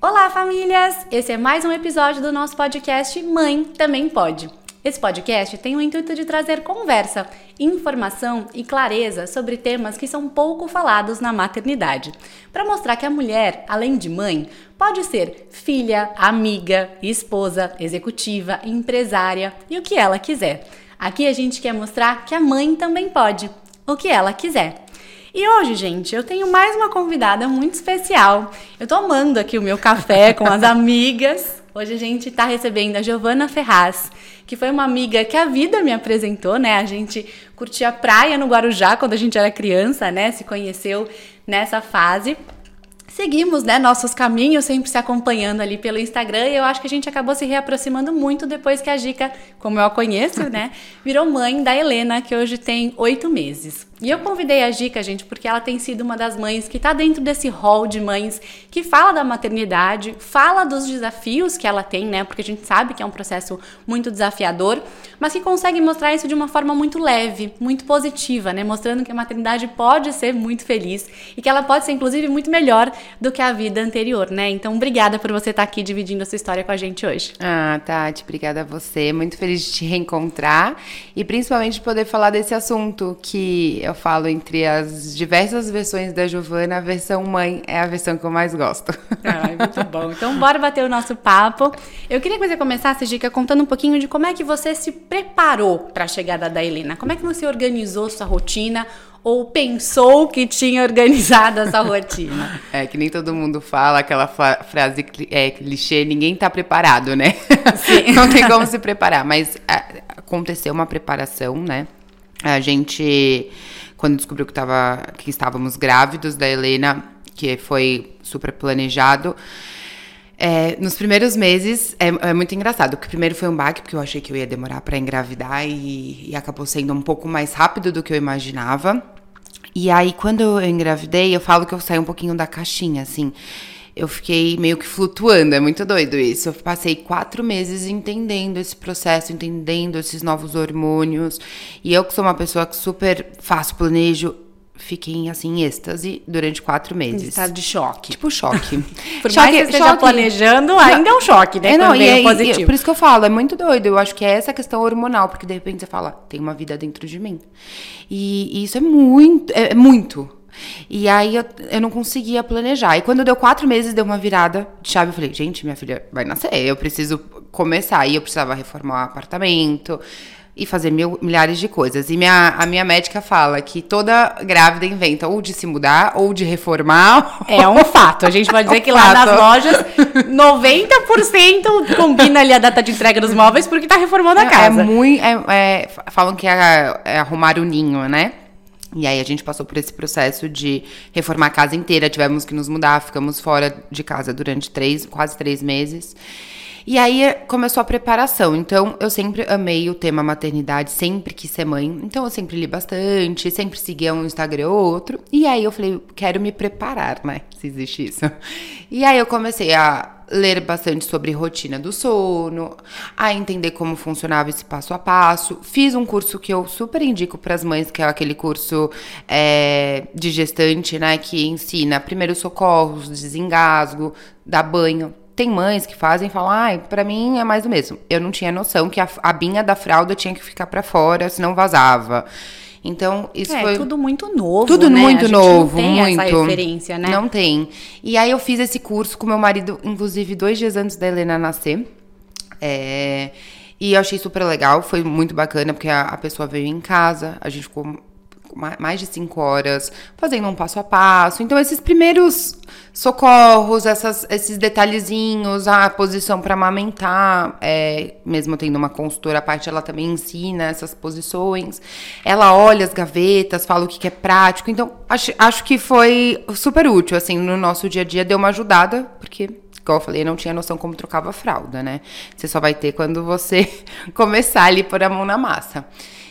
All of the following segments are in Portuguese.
Olá, famílias! Esse é mais um episódio do nosso podcast Mãe Também Pode. Esse podcast tem o intuito de trazer conversa, informação e clareza sobre temas que são pouco falados na maternidade, para mostrar que a mulher, além de mãe, pode ser filha, amiga, esposa, executiva, empresária e o que ela quiser. Aqui a gente quer mostrar que a mãe também pode, o que ela quiser. E hoje, gente, eu tenho mais uma convidada muito especial. Eu tô amando aqui o meu café com as amigas. Hoje a gente tá recebendo a Giovana Ferraz, que foi uma amiga que a vida me apresentou, né? A gente curtia praia no Guarujá quando a gente era criança, né? Se conheceu nessa fase seguimos, né, nossos caminhos, sempre se acompanhando ali pelo Instagram, e eu acho que a gente acabou se reaproximando muito depois que a Gica, como eu a conheço, né, virou mãe da Helena, que hoje tem oito meses. E eu convidei a Gica, gente, porque ela tem sido uma das mães que está dentro desse hall de mães que fala da maternidade, fala dos desafios que ela tem, né? Porque a gente sabe que é um processo muito desafiador, mas que consegue mostrar isso de uma forma muito leve, muito positiva, né? Mostrando que a maternidade pode ser muito feliz e que ela pode ser, inclusive, muito melhor do que a vida anterior, né? Então, obrigada por você estar tá aqui dividindo a sua história com a gente hoje. Ah, Tati, obrigada a você. Muito feliz de te reencontrar e principalmente de poder falar desse assunto que eu falo entre as diversas versões da Giovana, a versão mãe é a versão que eu mais gosto. Ah, muito bom. Então, bora bater o nosso papo. Eu queria que você começasse, Dica, contando um pouquinho de como é que você se preparou para a chegada da Helena. Como é que você organizou sua rotina? ou pensou que tinha organizado essa rotina? É que nem todo mundo fala aquela frase é, clichê, ninguém tá preparado, né? Sim. Não tem como se preparar, mas é, aconteceu uma preparação, né? A gente quando descobriu que, tava, que estávamos grávidos da Helena, que foi super planejado. É, nos primeiros meses é, é, muito engraçado, porque primeiro foi um baque, porque eu achei que eu ia demorar para engravidar e, e, acabou sendo um pouco mais rápido do que eu imaginava. E aí, quando eu engravidei, eu falo que eu saí um pouquinho da caixinha, assim eu fiquei meio que flutuando, é muito doido isso. Eu passei quatro meses entendendo esse processo, entendendo esses novos hormônios. E eu, que sou uma pessoa que super faço planejo, fiquei assim em êxtase durante quatro meses. Estado de choque. Tipo choque. por choque, mais que você esteja choque. planejando, ainda é um choque, né? É, não, e, é, positivo. E, por isso que eu falo, é muito doido. Eu acho que é essa questão hormonal, porque de repente você fala, tem uma vida dentro de mim. E, e isso é muito, é, é muito. E aí eu, eu não conseguia planejar. E quando deu quatro meses, deu uma virada de chave. Eu falei, gente, minha filha vai nascer, eu preciso começar. E eu precisava reformar o apartamento e fazer mil, milhares de coisas. E minha, a minha médica fala que toda grávida inventa ou de se mudar ou de reformar. É um fato. A gente pode dizer é um que lá nas lojas, 90% combina ali a data de entrega dos móveis porque tá reformando a é, casa. É muito. É, é, falam que é, é arrumar o ninho, né? E aí a gente passou por esse processo de reformar a casa inteira, tivemos que nos mudar, ficamos fora de casa durante três, quase três meses. E aí começou a preparação. Então, eu sempre amei o tema maternidade, sempre quis ser mãe. Então, eu sempre li bastante, sempre seguia um Instagram ou outro. E aí eu falei, quero me preparar, né? Se existe isso. E aí eu comecei a ler bastante sobre rotina do sono, a entender como funcionava esse passo a passo. Fiz um curso que eu super indico para as mães, que é aquele curso é, de gestante, né, que ensina primeiros socorros, desengasgo, dá banho. Tem mães que fazem e falam, ai, ah, pra mim é mais do mesmo. Eu não tinha noção que a, a binha da fralda tinha que ficar para fora, senão vazava. Então, isso é, foi. tudo muito novo. Tudo né? muito novo, não tem muito. Essa referência, né? Não tem. E aí eu fiz esse curso com meu marido, inclusive, dois dias antes da Helena nascer. É, e eu achei super legal, foi muito bacana, porque a, a pessoa veio em casa, a gente ficou mais de cinco horas fazendo um passo a passo. Então, esses primeiros socorros, essas, esses detalhezinhos, a posição para amamentar, é, mesmo tendo uma consultora à parte, ela também ensina essas posições. Ela olha as gavetas, fala o que, que é prático. Então, acho, acho que foi super útil, assim, no nosso dia a dia, deu uma ajudada, porque igual eu falei, eu não tinha noção como trocava a fralda, né? Você só vai ter quando você começar ali por a mão na massa.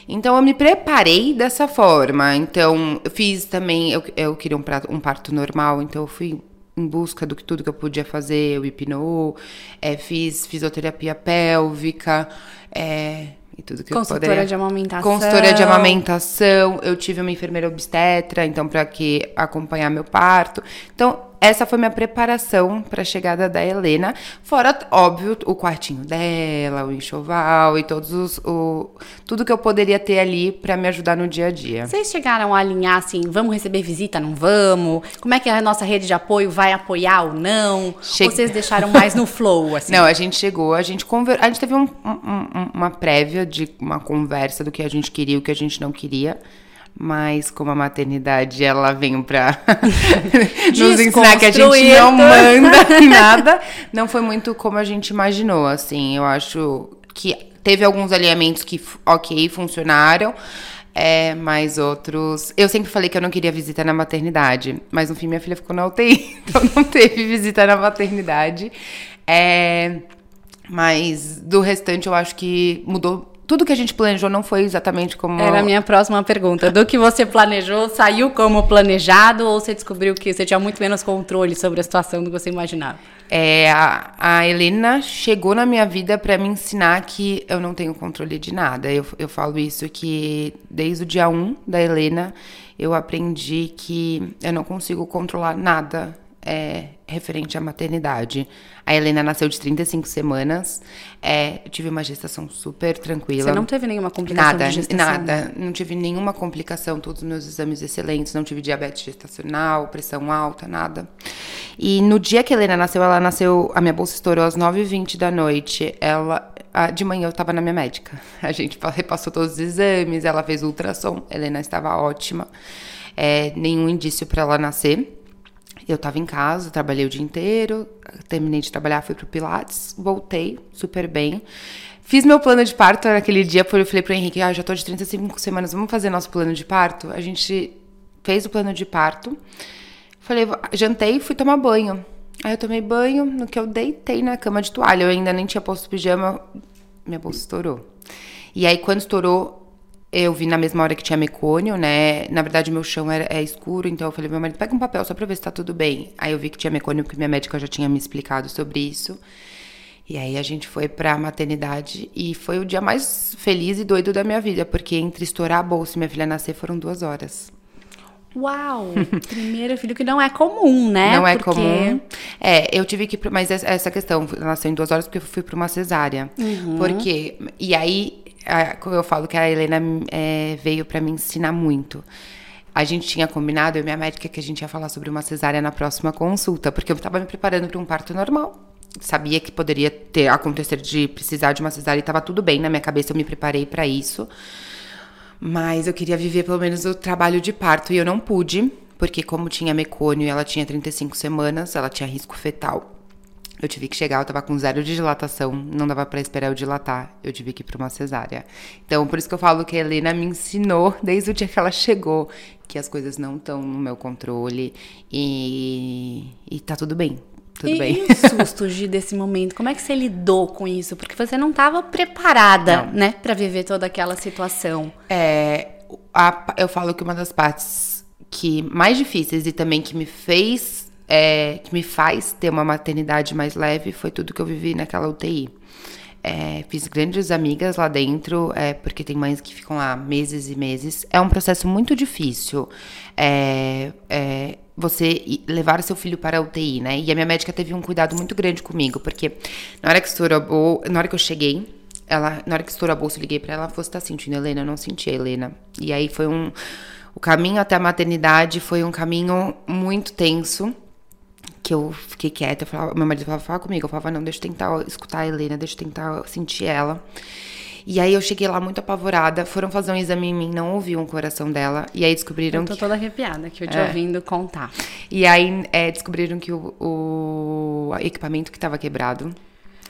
Então eu me preparei dessa forma. Então eu fiz também, eu, eu queria um, prato, um parto normal, então eu fui em busca do que tudo que eu podia fazer, eu hipnou, é, fiz fisioterapia pélvica, é, e tudo que Consultora eu poderia. de amamentação. Consultora de amamentação. Eu tive uma enfermeira obstetra, então, para que acompanhar meu parto. Então, essa foi minha preparação para a chegada da Helena. Fora, óbvio, o quartinho dela, o enxoval e todos os. O, tudo que eu poderia ter ali para me ajudar no dia a dia. Vocês chegaram a alinhar assim, vamos receber visita, não vamos? Como é que a nossa rede de apoio vai apoiar ou não? Che... Ou vocês deixaram mais no flow, assim? Não, a gente chegou, a gente conver... a gente teve um, um, uma prévia de uma conversa do que a gente queria e o que a gente não queria. Mas como a maternidade ela vem para nos ensinar que a gente não manda nada, não foi muito como a gente imaginou, assim. Eu acho que teve alguns alinhamentos que ok funcionaram, é, mas outros. Eu sempre falei que eu não queria visita na maternidade, mas no fim minha filha ficou na UTI, então não teve visita na maternidade. É, mas do restante eu acho que mudou tudo que a gente planejou não foi exatamente como. Era a minha próxima pergunta. Do que você planejou, saiu como planejado ou você descobriu que você tinha muito menos controle sobre a situação do que você imaginava? É, a, a Helena chegou na minha vida para me ensinar que eu não tenho controle de nada. Eu, eu falo isso que desde o dia 1 da Helena eu aprendi que eu não consigo controlar nada é, referente à maternidade. A Helena nasceu de 35 semanas. É, eu tive uma gestação super tranquila. Você não teve nenhuma complicação nada, de gestação? Nada, não tive nenhuma complicação. Todos os meus exames excelentes. Não tive diabetes gestacional, pressão alta, nada. E no dia que a Helena nasceu, ela nasceu... A minha bolsa estourou às 9h20 da noite. Ela... De manhã eu tava na minha médica. A gente repassou todos os exames, ela fez ultrassom. A Helena estava ótima. É, nenhum indício para ela nascer. Eu tava em casa, trabalhei o dia inteiro, terminei de trabalhar, fui pro Pilates, voltei super bem. Fiz meu plano de parto naquele dia, porque eu falei pro Henrique, ah, já tô de 35 semanas, vamos fazer nosso plano de parto? A gente fez o plano de parto. Falei, jantei e fui tomar banho. Aí eu tomei banho, no que eu deitei na cama de toalha, eu ainda nem tinha posto pijama, minha bolsa estourou. E aí quando estourou, eu vi na mesma hora que tinha mecônio, né? Na verdade, meu chão era, é escuro, então eu falei, meu marido, pega um papel só pra ver se tá tudo bem. Aí eu vi que tinha mecônio, porque minha médica já tinha me explicado sobre isso. E aí a gente foi pra maternidade e foi o dia mais feliz e doido da minha vida, porque entre estourar a bolsa e minha filha nascer foram duas horas. Uau! Primeiro filho que não é comum, né? Não é porque... comum. É, eu tive que. Mas essa questão nasceu em duas horas porque eu fui pra uma cesárea. Uhum. Porque. E aí como eu falo que a Helena é, veio para me ensinar muito. A gente tinha combinado, eu e minha médica, que a gente ia falar sobre uma cesárea na próxima consulta, porque eu estava me preparando para um parto normal. Sabia que poderia ter acontecer de precisar de uma cesárea e estava tudo bem na minha cabeça, eu me preparei para isso. Mas eu queria viver pelo menos o trabalho de parto e eu não pude, porque como tinha mecônio e ela tinha 35 semanas, ela tinha risco fetal. Eu tive que chegar, eu tava com zero de dilatação, não dava para esperar eu dilatar, eu tive que ir pra uma cesárea. Então, por isso que eu falo que a Helena me ensinou, desde o dia que ela chegou, que as coisas não estão no meu controle e, e tá tudo bem. Tudo e, bem. E o susto de, desse momento, como é que você lidou com isso? Porque você não estava preparada, não. né, para viver toda aquela situação. É, a, eu falo que uma das partes que mais difíceis e também que me fez é, que me faz ter uma maternidade mais leve foi tudo que eu vivi naquela UTI. É, fiz grandes amigas lá dentro, é, porque tem mães que ficam lá meses e meses. É um processo muito difícil é, é você levar seu filho para a UTI, né? E a minha médica teve um cuidado muito grande comigo, porque na hora que estourou, na hora que eu cheguei, ela, na hora que estourou a bolsa, eu liguei para ela, ela falou: tá sentindo, Helena? Eu não senti a Helena. E aí foi um. O caminho até a maternidade foi um caminho muito tenso que eu fiquei quieta, eu falava, meu marido falava, fala comigo, eu falava, não, deixa eu tentar escutar a Helena, deixa eu tentar sentir ela. E aí eu cheguei lá muito apavorada, foram fazer um exame em mim, não ouviam o coração dela, e aí descobriram que... Eu tô toda arrepiada aqui, eu te é. ouvindo contar. E aí é, descobriram que o, o equipamento que tava quebrado,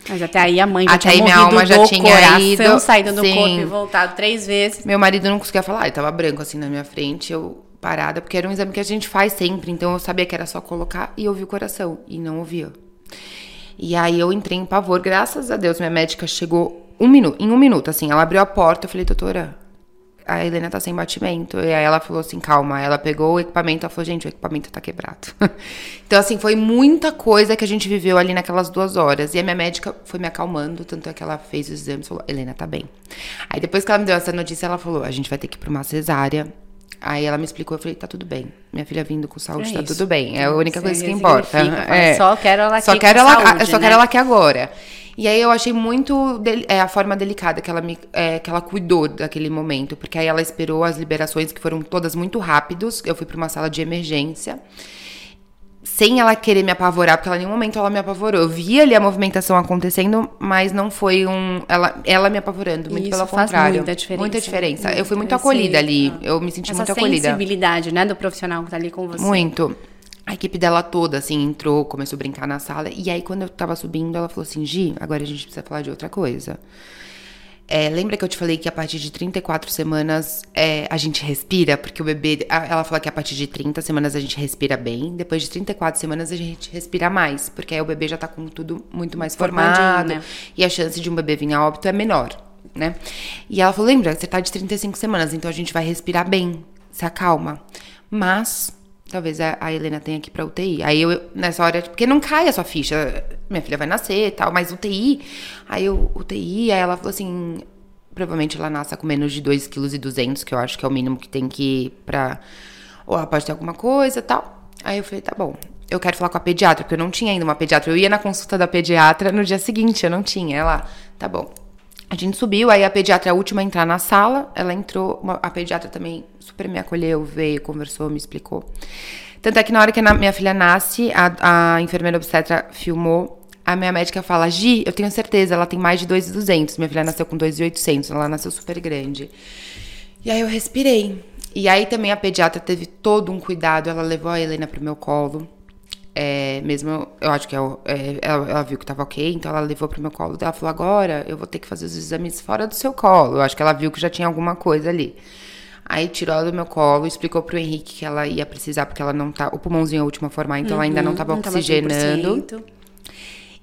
mas até aí a mãe já até tinha aí minha alma já tinha coração, ido, saído do sim. corpo e voltado três vezes. Meu marido não conseguia falar, ele tava branco assim na minha frente, eu parada, porque era um exame que a gente faz sempre, então eu sabia que era só colocar e ouvir o coração, e não ouvia. E aí eu entrei em pavor, graças a Deus, minha médica chegou um minuto, em um minuto, assim, ela abriu a porta, eu falei, doutora, a Helena tá sem batimento. E aí ela falou assim, calma. Ela pegou o equipamento, ela falou, gente, o equipamento tá quebrado. então, assim, foi muita coisa que a gente viveu ali naquelas duas horas. E a minha médica foi me acalmando, tanto é que ela fez os exames e falou, Helena, tá bem. Aí depois que ela me deu essa notícia, ela falou, a gente vai ter que ir pra uma cesárea Aí ela me explicou, eu falei, tá tudo bem. Minha filha vindo com saúde, É tá isso. tudo bem. É a única Você coisa que importa. É. só quero ela Só aqui quero com ela, saúde, só né? quero ela aqui agora. E aí eu achei muito é, a forma delicada que ela me é, que ela cuidou daquele momento, porque aí ela esperou as liberações que foram todas muito rápidos. Eu fui para uma sala de emergência. Sem ela querer me apavorar, porque ela em nenhum momento ela me apavorou. Eu vi ali a movimentação acontecendo, mas não foi um. Ela, ela me apavorando, muito Isso pelo faz contrário. muita diferença. Muita diferença. Eu fui muito acolhida ali. Eu me senti Essa muito acolhida. sensibilidade, né, do profissional que tá ali com você. Muito. A equipe dela toda, assim, entrou, começou a brincar na sala. E aí, quando eu tava subindo, ela falou assim: Gi, agora a gente precisa falar de outra coisa. É, lembra que eu te falei que a partir de 34 semanas é, a gente respira? Porque o bebê. Ela falou que a partir de 30 semanas a gente respira bem. Depois de 34 semanas a gente respira mais. Porque aí o bebê já tá com tudo muito mais Formadinho, formado. né? E a chance de um bebê vir a óbito é menor, né? E ela falou: lembra, você tá de 35 semanas, então a gente vai respirar bem, se acalma. Mas. Talvez a, Helena tenha que ir pra UTI. Aí eu, nessa hora, porque não cai a sua ficha. Minha filha vai nascer e tal, mas UTI. Aí eu, UTI, aí ela falou assim: provavelmente ela nasça com menos de 2,2 kg, que eu acho que é o mínimo que tem que ir pra. Ou ela pode ter alguma coisa e tal. Aí eu falei: tá bom. Eu quero falar com a pediatra, porque eu não tinha ainda uma pediatra. Eu ia na consulta da pediatra no dia seguinte, eu não tinha. Ela, tá bom. A gente subiu, aí a pediatra é a última a entrar na sala. Ela entrou, uma- a pediatra também super me acolheu, veio, conversou, me explicou. Tanto é que na hora que minha filha nasce, a, a enfermeira obstetra filmou. A minha médica fala, Gi, eu tenho certeza, ela tem mais de 2,200. Minha filha nasceu com 2,800, ela nasceu super grande. E aí eu respirei. E aí também a pediatra teve todo um cuidado, ela levou a Helena pro meu colo. É, mesmo, eu acho que é o- é, ela, ela viu que tava ok, então ela levou pro meu colo. Ela falou: agora eu vou ter que fazer os exames fora do seu colo. Eu acho que ela viu que já tinha alguma coisa ali. Aí tirou ela do meu colo, explicou pro Henrique que ela ia precisar, porque ela não tá. O pulmãozinho é o último a formar, então ela ainda não tava Uhum, Não tava oxigenando. 100%.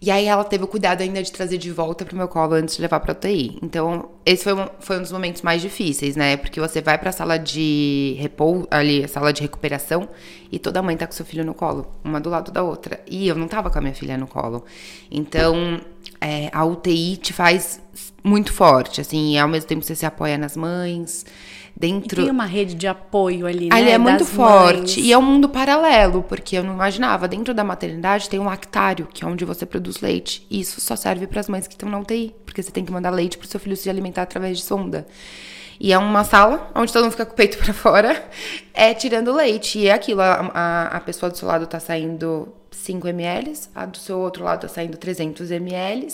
E aí ela teve o cuidado ainda de trazer de volta pro meu colo antes de levar pra UTI. Então, esse foi um, foi um dos momentos mais difíceis, né? Porque você vai pra sala de repouso, ali, sala de recuperação, e toda mãe tá com seu filho no colo, uma do lado da outra. E eu não tava com a minha filha no colo. Então, é, a UTI te faz muito forte, assim, e ao mesmo tempo você se apoia nas mães. E Dentro. tem uma rede de apoio ali, né? Ali é muito forte. mães. E é um mundo paralelo, porque eu não imaginava. Dentro da maternidade tem um lactário, que é onde você produz leite. E isso só serve para as mães que estão na UTI, porque você tem que mandar leite pro seu filho se alimentar através de sonda. E é uma sala onde todo mundo fica com o peito para fora, é tirando leite. E é aquilo, a, a, a pessoa do seu lado tá saindo 5 ml, a do seu outro lado tá saindo 300 ml,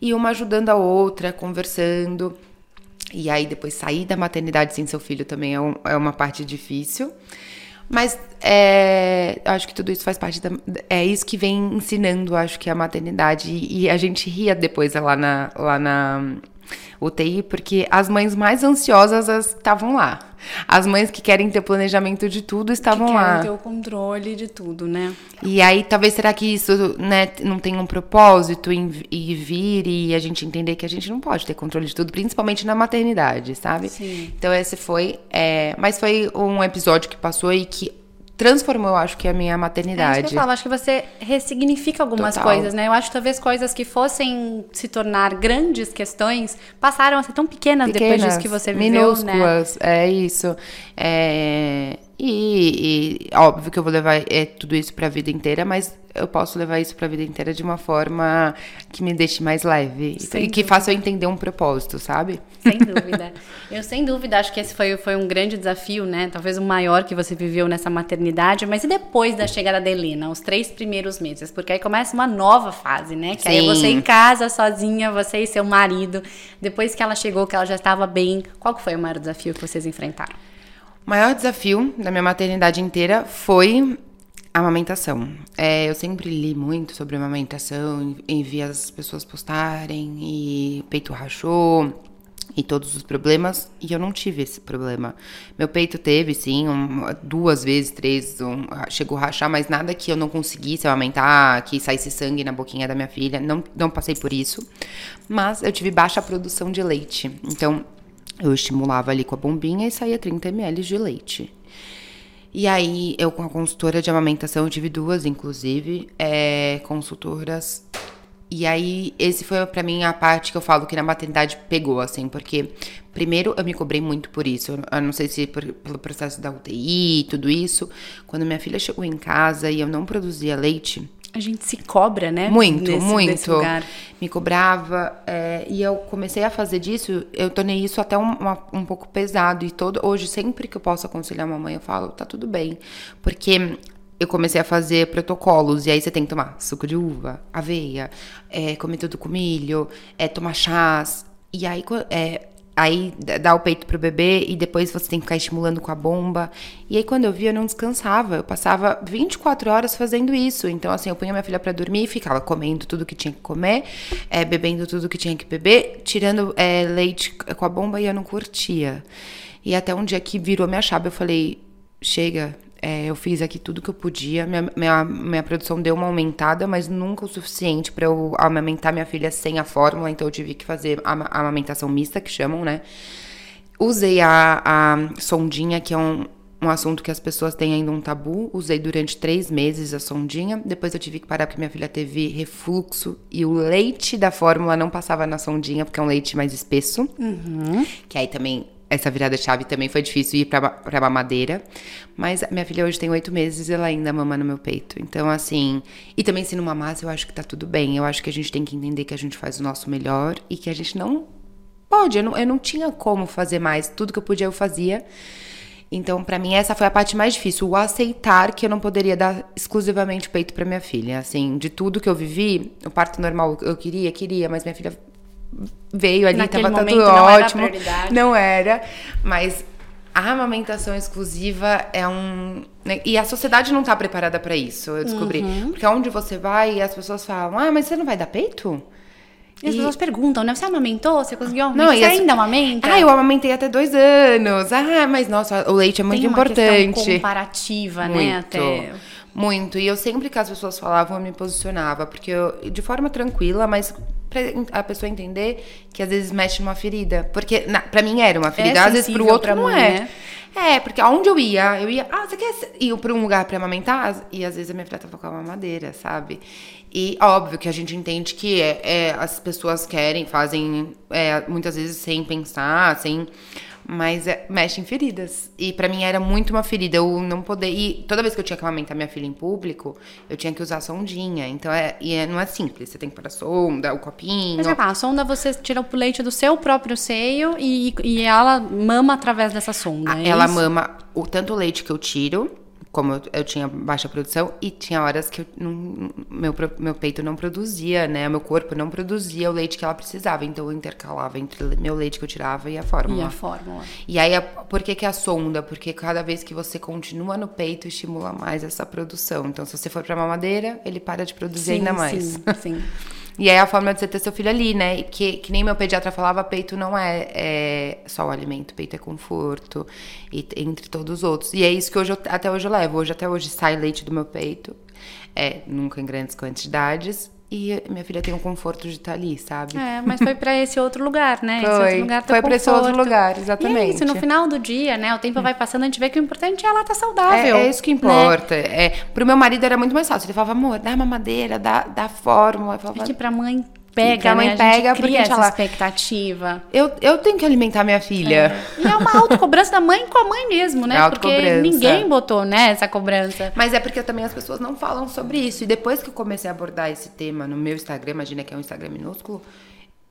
e uma ajudando a outra, conversando. E aí, depois sair da maternidade sem seu filho também é, um- é uma parte difícil. Mas é, acho que tudo isso faz parte da. É isso que vem ensinando, acho que a maternidade. E, e a gente ria depois lá na, lá na UTI, porque as mães mais ansiosas as estavam lá. As mães que querem ter planejamento de tudo estavam que lá. querem ter o controle de tudo, né? E aí, talvez será que isso né, não tem um propósito em, em vir e a gente entender que a gente não pode ter controle de tudo, principalmente na maternidade, sabe? Sim. Então esse foi. é, mas foi um episódio que passou e que transformou, eu acho que, a minha É isso maternidade. que eu falo, acho que você ressignifica algumas Total. coisas, né? Eu acho que talvez coisas que fossem se tornar grandes questões passaram a ser tão pequenas, depois disso que você viveu, né? minúsculas, é isso. É, e, e óbvio que eu vou levar é, tudo isso pra vida inteira, mas eu posso levar isso pra vida inteira de uma forma que me deixe mais leve Sem e que faça eu entender um propósito, sabe? Sem dúvida. Eu, sem dúvida, acho que esse foi, foi um grande desafio, né? Talvez o maior que você viveu nessa maternidade. Mas e depois da chegada da Helena, os três primeiros meses? Porque aí começa uma nova fase, né? Que aí é Sim. você em casa, sozinha, você e seu marido. Depois que ela chegou, que ela já estava bem, qual foi o maior desafio que vocês enfrentaram? O maior desafio da minha maternidade inteira foi a amamentação. É, eu sempre li muito sobre amamentação, e vi as pessoas postarem e peito rachou e todos os problemas, e eu não tive esse problema. Meu peito teve, sim, um- duas vezes, três, um- chegou a rachar, mas nada que eu não conseguisse amamentar, que saísse sangue na boquinha da minha filha, não, não passei por isso. Mas eu tive baixa produção de leite, então eu estimulava ali com a bombinha e saía 30 ml de leite. E aí, eu com a consultora de amamentação, eu tive duas, inclusive, é, consultoras. E aí, esse foi pra mim a parte que eu falo que na maternidade pegou, assim, porque primeiro eu me cobrei muito por isso. Eu não sei se por, pelo processo da UTI e tudo isso. Quando minha filha chegou em casa e eu não produzia leite, a gente se cobra, né? Muito, Nesse- muito. lugar. Me cobrava. é, e eu comecei a fazer disso, eu tornei isso até um, uma- um pouco pesado. E todo, hoje, sempre que eu posso aconselhar uma mãe, eu falo, tá tudo bem. Porque eu comecei a fazer protocolos. E aí você tem que tomar suco de uva, aveia, é, comer tudo com milho, é, tomar chás. E aí, é, aí dá o peito pro bebê e depois você tem que ficar estimulando com a bomba. E aí, quando eu vi, eu não descansava. Eu passava 24 horas fazendo isso. Então, assim, eu punha minha filha pra dormir ficava comendo tudo que tinha que comer, é, bebendo tudo que tinha que beber, tirando é, leite com a bomba e eu não curtia. E até um dia que virou minha chave, eu falei: chega. É, eu fiz aqui tudo que eu podia. Minha, minha, minha produção deu uma aumentada, mas nunca o suficiente pra eu amamentar minha filha sem a fórmula. Então eu tive que fazer a a amamentação mista, que chamam, né? Usei a, a sondinha, que é um, um assunto que as pessoas têm ainda um tabu. Usei durante três meses a sondinha. Depois eu tive que parar porque minha filha teve refluxo e o leite da fórmula não passava na sondinha, porque é um leite mais espesso. Que aí também, essa virada chave também foi difícil ir pra, pra mamadeira. Mas minha filha hoje tem oito meses e ela ainda mama no meu peito. Então, assim. E também se não mamasse, eu acho que tá tudo bem. Eu acho que a gente tem que entender que a gente faz o nosso melhor e que a gente não pode. Eu não, eu não tinha como fazer mais. Tudo que eu podia, eu fazia. Então, pra mim, essa foi a parte mais difícil, o aceitar que eu não poderia dar exclusivamente peito pra minha filha. Assim, de tudo que eu vivi, o parto normal eu queria, queria, mas minha filha veio ali, Naquele tava tudo não era ótimo. prioridade. Não era, mas a amamentação exclusiva é um. né, E a sociedade não tá preparada pra isso, eu descobri. Uhum. Porque aonde você vai, as pessoas falam: ah, mas você não vai dar peito? E as E- pessoas perguntam, né? Você amamentou? Você conseguiu Não, amamentar? e Você as- ainda amamenta? Ah, eu amamentei até dois anos. Ah, mas nossa, o leite é muito Tem uma importante. comparativa, né? Muito. Até... Muito. E eu sempre que as pessoas falavam, eu me posicionava. Porque eu, de forma tranquila, mas pra a pessoa entender que às vezes mexe numa ferida. Porque na, pra mim era uma ferida, às vezes pro outro pra não mãe, é. né? É, porque aonde eu ia, eu ia, ah, você quer ir pra um lugar pra amamentar? E às vezes a minha filha tava com a mamadeira, sabe? E óbvio que a gente entende que é, é, as pessoas querem, fazem é, muitas vezes sem pensar, sem. Mas é, mexe em feridas. E pra mim era muito uma ferida. Eu não poder. E toda vez que eu tinha que amamentar minha filha em público, eu tinha que usar sondinha. Então é, e é- não é simples. Você tem que pôr a sonda, o copinho. Mas é a sonda você tira o leite do seu próprio seio e, e ela mama através dessa sonda. é Ela isso? mama o tanto leite que eu tiro, como eu, eu tinha baixa produção, e tinha horas que eu não- meu, meu peito não produzia, né? Meu corpo não produzia o leite que ela precisava. Então eu intercalava entre meu leite que eu tirava e a fórmula. E a fórmula. E aí, a- por que, que a sonda? Porque cada vez que você continua no peito, estimula mais essa produção. Então, se você for pra mamadeira, ele para de produzir ainda mais. Sim, sim. E aí, a forma de você ter seu filho ali, né? Que, que nem meu pediatra falava, peito não é, é só o alimento, peito é conforto, e, entre todos os outros. E é isso que hoje eu- até hoje eu levo. Hoje, até hoje, sai leite do meu peito. É, nunca em grandes quantidades. E minha filha tem o conforto de estar ali, sabe? É, mas foi pra esse outro lugar, né? Esse Foi. outro lugar Foi teu pra esse outro lugar, E é exatamente. isso, no final do dia, né? O tempo vai passando, a gente vê que o importante é ela estar saudável. É, é isso que né? importa. É, pro meu marido era muito mais fácil. Ele falava, amor, dá mamadeira, dá, dá fórmula. Eu, falava, Porque pra mãe pega, mãe né? A pega, gente porque cria a gente essa fala- expectativa. eu, eu tenho que alimentar minha filha. E é uma autocobrança da mãe com a mãe mesmo, né? É Porque ninguém botou, né, essa cobrança. Mas é porque também as pessoas não falam sobre isso. E depois que eu comecei a abordar esse tema no meu Instagram, imagina que é um Instagram minúsculo,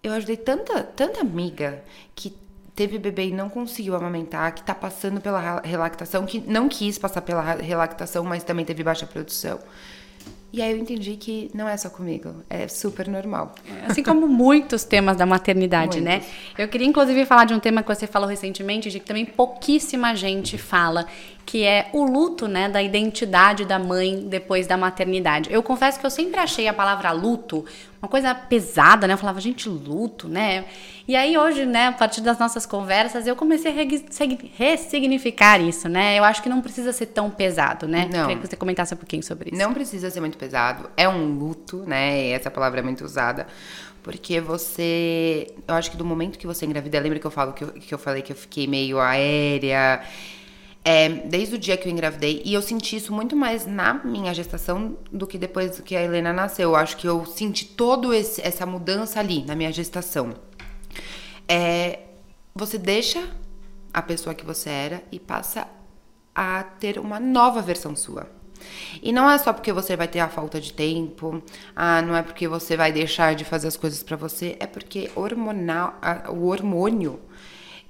eu ajudei tanta, tanta amiga que teve bebê e não conseguiu amamentar, que tá passando pela relactação, que não quis passar pela relactação, mas também teve baixa produção. E aí eu entendi que não é só comigo, é super normal. Assim como muitos temas da maternidade, né? Muitos. Eu queria, inclusive, falar de um tema que você falou recentemente, de que também pouquíssima gente fala, que é o luto, né, da identidade da mãe depois da maternidade. Eu confesso que eu sempre achei a palavra luto uma coisa pesada, né? Eu falava, gente, luto, né? E aí hoje, né, a partir das nossas conversas, eu comecei a ressignificar isso, né? Eu acho que não precisa ser tão pesado, né? Não. Queria que você comentasse um pouquinho sobre isso. Não precisa ser muito pesado. É um luto, né? Essa palavra é muito usada. Porque você. Eu acho que do momento que você engravida, lembra que eu falo que eu, que eu falei que eu fiquei meio aérea. É, desde o dia que eu engravidei. E eu senti isso muito mais na minha gestação do que depois que a Helena nasceu. Eu acho que eu senti toda essa mudança ali, na minha gestação. É, você deixa a pessoa que você era e passa a ter uma nova versão sua. E não é só porque você vai ter a falta de tempo, ah, não é porque você vai deixar de fazer as coisas para você, é porque hormonal, o hormônio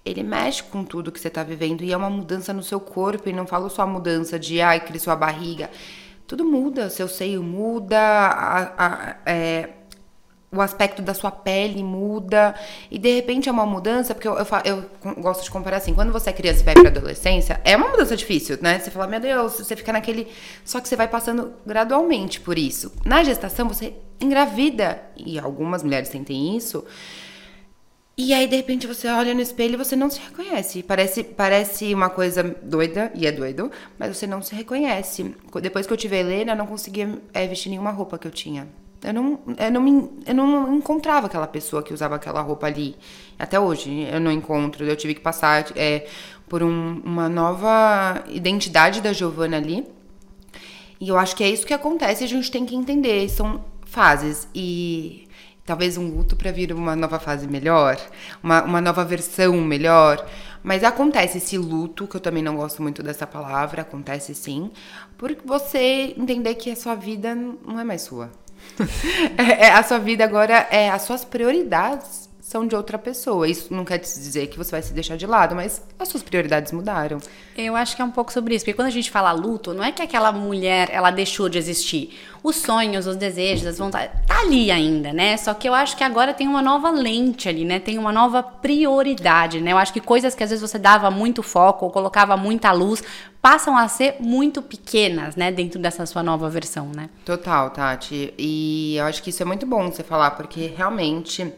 ele mexe com tudo que você tá vivendo e é uma mudança no seu corpo. E não falo só a mudança de, ai, cresceu a barriga. Tudo muda, seu seio muda, a, a, é, o aspecto da sua pele muda. E de repente é uma mudança, porque eu, eu, eu gosto de comparar assim: quando você é criança e vai pra adolescência, é uma mudança difícil, né? Você fala, meu Deus, você fica naquele. Só que você vai passando gradualmente por isso. Na gestação, você engravida, e algumas mulheres sentem isso e aí, de repente, você olha no espelho e você não se reconhece. Parece, parece uma coisa doida, e é doido, mas você não se reconhece. Depois que eu tive a Helena, eu não conseguia é, vestir nenhuma roupa que eu tinha. Eu não, eu, não me, eu não encontrava aquela pessoa que usava aquela roupa ali. Até hoje, eu não encontro. Eu tive que passar é, por um, uma nova identidade da Giovana ali. E eu acho que é isso que acontece a gente tem que entender. São fases. E talvez um luto para vir uma nova fase melhor, uma, uma nova versão melhor. Mas acontece esse luto, que eu também não gosto muito dessa palavra, acontece sim, por você entender que a sua vida não é mais sua. é, é, a sua vida agora é as suas prioridades são de outra pessoa. Isso não quer dizer que você vai se deixar de lado, mas as suas prioridades mudaram. Eu acho que é um pouco sobre isso, porque quando a gente fala luto, não é que aquela mulher ela deixou de existir. Os sonhos, os desejos, as vontades, tá ali ainda, né? Só que eu acho que agora tem uma nova lente ali, né? Tem uma nova prioridade, né? Eu acho que coisas que às vezes você dava muito foco ou colocava muita luz passam a ser muito pequenas, né, dentro dessa sua nova versão, né? Total, Tati. E eu acho que isso é muito bom você falar, porque realmente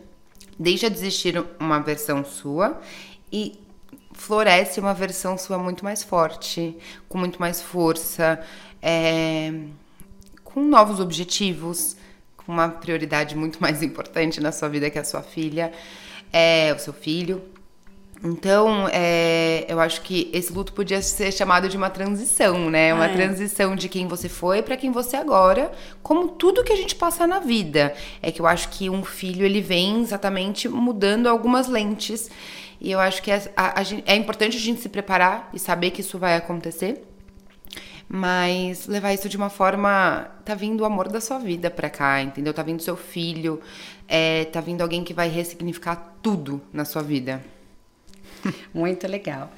deixa de existir uma versão sua e floresce uma versão sua muito mais forte, com muito mais força, é, com novos objetivos, com uma prioridade muito mais importante na sua vida que a sua filha, é, o seu filho. Então, é, eu acho que esse luto podia ser chamado de uma transição, né? Uma é. transição de quem você foi para quem você é agora, como tudo que a gente passa na vida. É que eu acho que um filho ele vem exatamente mudando algumas lentes. E eu acho que é, a, a, é importante a gente se preparar e saber que isso vai acontecer. Mas levar isso de uma forma. Tá vindo o amor da sua vida pra cá, entendeu? Tá vindo seu filho, é, tá vindo alguém que vai ressignificar tudo na sua vida. Muito legal.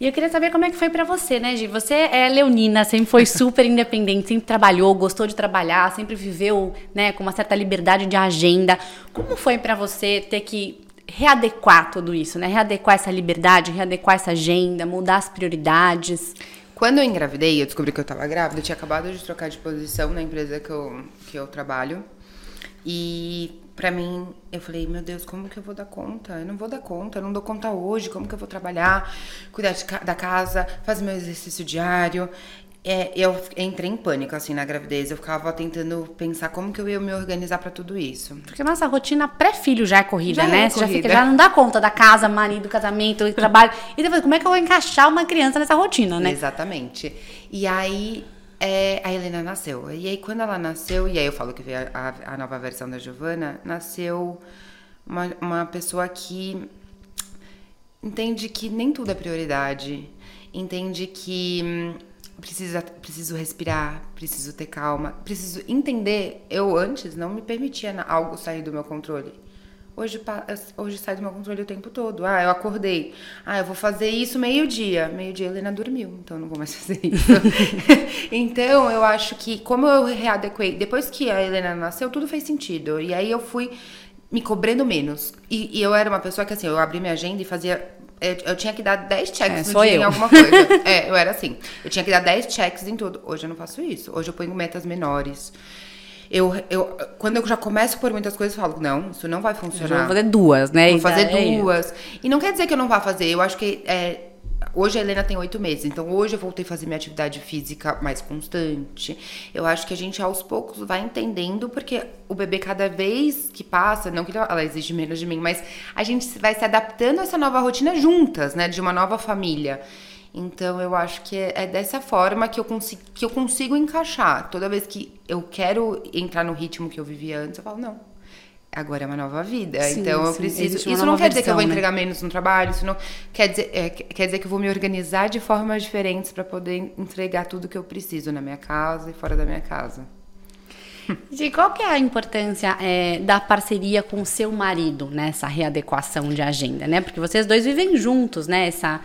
E eu queria saber como é que foi para você, né, Gi? Você é leonina, sempre foi super independente, sempre trabalhou, gostou de trabalhar, sempre viveu, né, com uma certa liberdade de agenda. Como foi para você ter que readequar tudo isso, né? Readequar essa liberdade, readequar essa agenda, mudar as prioridades? Quando eu engravidei, eu descobri que eu tava grávida, eu tinha acabado de trocar de posição na empresa que eu, que eu trabalho. E para mim, eu falei, meu Deus, como que eu vou dar conta? Eu não vou dar conta, eu não dou conta hoje, como que eu vou trabalhar, cuidar de, da casa, fazer meu exercício diário. É, eu entrei em pânico, assim, na gravidez. Eu ficava tentando pensar como que eu ia me organizar para tudo isso. Porque nossa rotina pré-filho já é corrida, já né? É Você corrida. já fica, já não dá conta da casa, marido, casamento, trabalho. E depois, como é que eu vou encaixar uma criança nessa rotina, né? Exatamente. E aí, é, a Helena nasceu. E aí, quando ela nasceu, e aí eu falo que veio a, a, nova versão da Giovana, nasceu uma, uma pessoa que entende que nem tudo é prioridade, entende que hum, precisa, preciso respirar, preciso ter calma, preciso entender. Eu antes não me permitia algo sair do meu controle. Hoje, hoje sai do meu controle o tempo todo. Ah, eu acordei. Ah, eu vou fazer isso meio-dia. Meio-dia a Helena dormiu, então eu não vou mais fazer isso. então, eu acho que, como eu readequei, depois que a Helena nasceu, tudo fez sentido. E aí eu fui me cobrando menos. E, e eu era uma pessoa que, assim, eu abri minha agenda e fazia eu, eu, tinha que dar 10 checks é, no dia eu. em alguma coisa. é, eu era assim. Eu tinha que dar 10 checks em tudo. Hoje eu não faço isso. Hoje eu ponho metas menores. Eu, eu, quando eu já começo por muitas coisas, eu falo, não, isso não vai funcionar. vou fazer duas, né? Vou fazer duas. E não quer dizer que eu não vá fazer. Eu acho que é, Hoje a Helena tem oito meses, então hoje eu voltei a fazer minha atividade física mais constante. Eu acho que a gente aos poucos vai entendendo, porque o bebê cada vez que passa, não que ela exige menos de mim, mas a gente vai se adaptando a essa nova rotina juntas, né? De uma nova família. Então eu acho que é, é dessa forma que eu, consigo, que eu consigo encaixar. Toda vez que eu quero entrar no ritmo que eu vivia antes, eu falo, não, agora é uma nova vida. Sim, então eu sim, preciso. Isso não quer dizer que eu vou versão, né? entregar menos no trabalho, isso não quer dizer, é, quer dizer que eu vou me organizar de formas diferentes para poder entregar tudo que eu preciso na minha casa e fora da minha casa. E qual que é a importância é, da parceria com o seu marido nessa readequação de agenda, né? Porque vocês dois vivem juntos, né? Essa,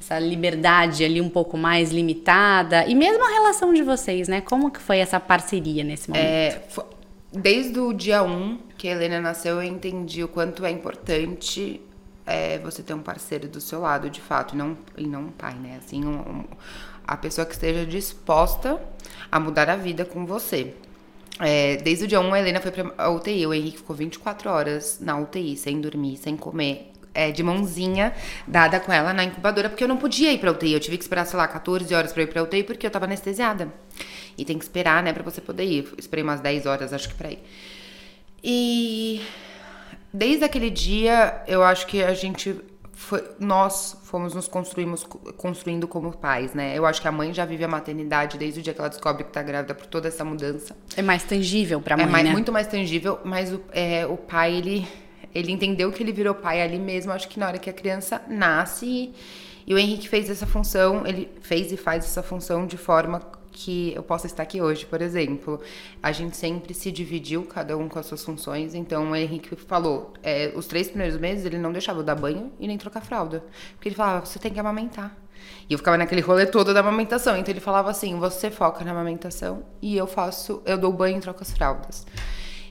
essa liberdade ali um pouco mais limitada. E mesmo a relação de vocês, né? Como que foi essa parceria nesse momento? É, desde o dia 1 que a Helena nasceu, eu entendi o quanto é importante é, você ter um parceiro do seu lado, de fato, e não, e não um pai, né? Assim, um- um- a pessoa que esteja disposta a mudar a vida com você. É, desde o dia 1, a Helena foi pra UTI. O Henrique ficou 24 horas na UTI, sem dormir, sem comer. É, de mãozinha dada com ela na incubadora, porque eu não podia ir pra UTI. Eu tive que esperar, sei lá, 14 horas pra ir pra UTI, porque eu tava anestesiada. E tem que esperar, né, pra você poder ir. Eu esperei umas 10 horas, acho que pra ir. E desde aquele dia, eu acho que a gente foi, nós fomos nos construímos construindo como pais, né? Eu acho que a mãe já vive a maternidade desde o dia que ela descobre que tá grávida por toda essa mudança. É mais tangível pra mãe, é mais- né? muito mais tangível, mas o, é, o pai, ele, ele entendeu que ele virou pai ali mesmo, acho que na hora que a criança nasce. E, o Henrique fez essa função, ele fez e faz essa função de forma que eu possa estar aqui hoje, por exemplo. A gente sempre se dividiu, cada um com as suas funções. Então, o Henrique falou, é, os três primeiros meses ele não deixava eu dar banho e nem trocar fralda. Porque ele falava, você tem que amamentar. E eu ficava naquele rolê todo da amamentação. Então, ele falava assim, você foca na amamentação e eu faço, eu dou banho e troco as fraldas.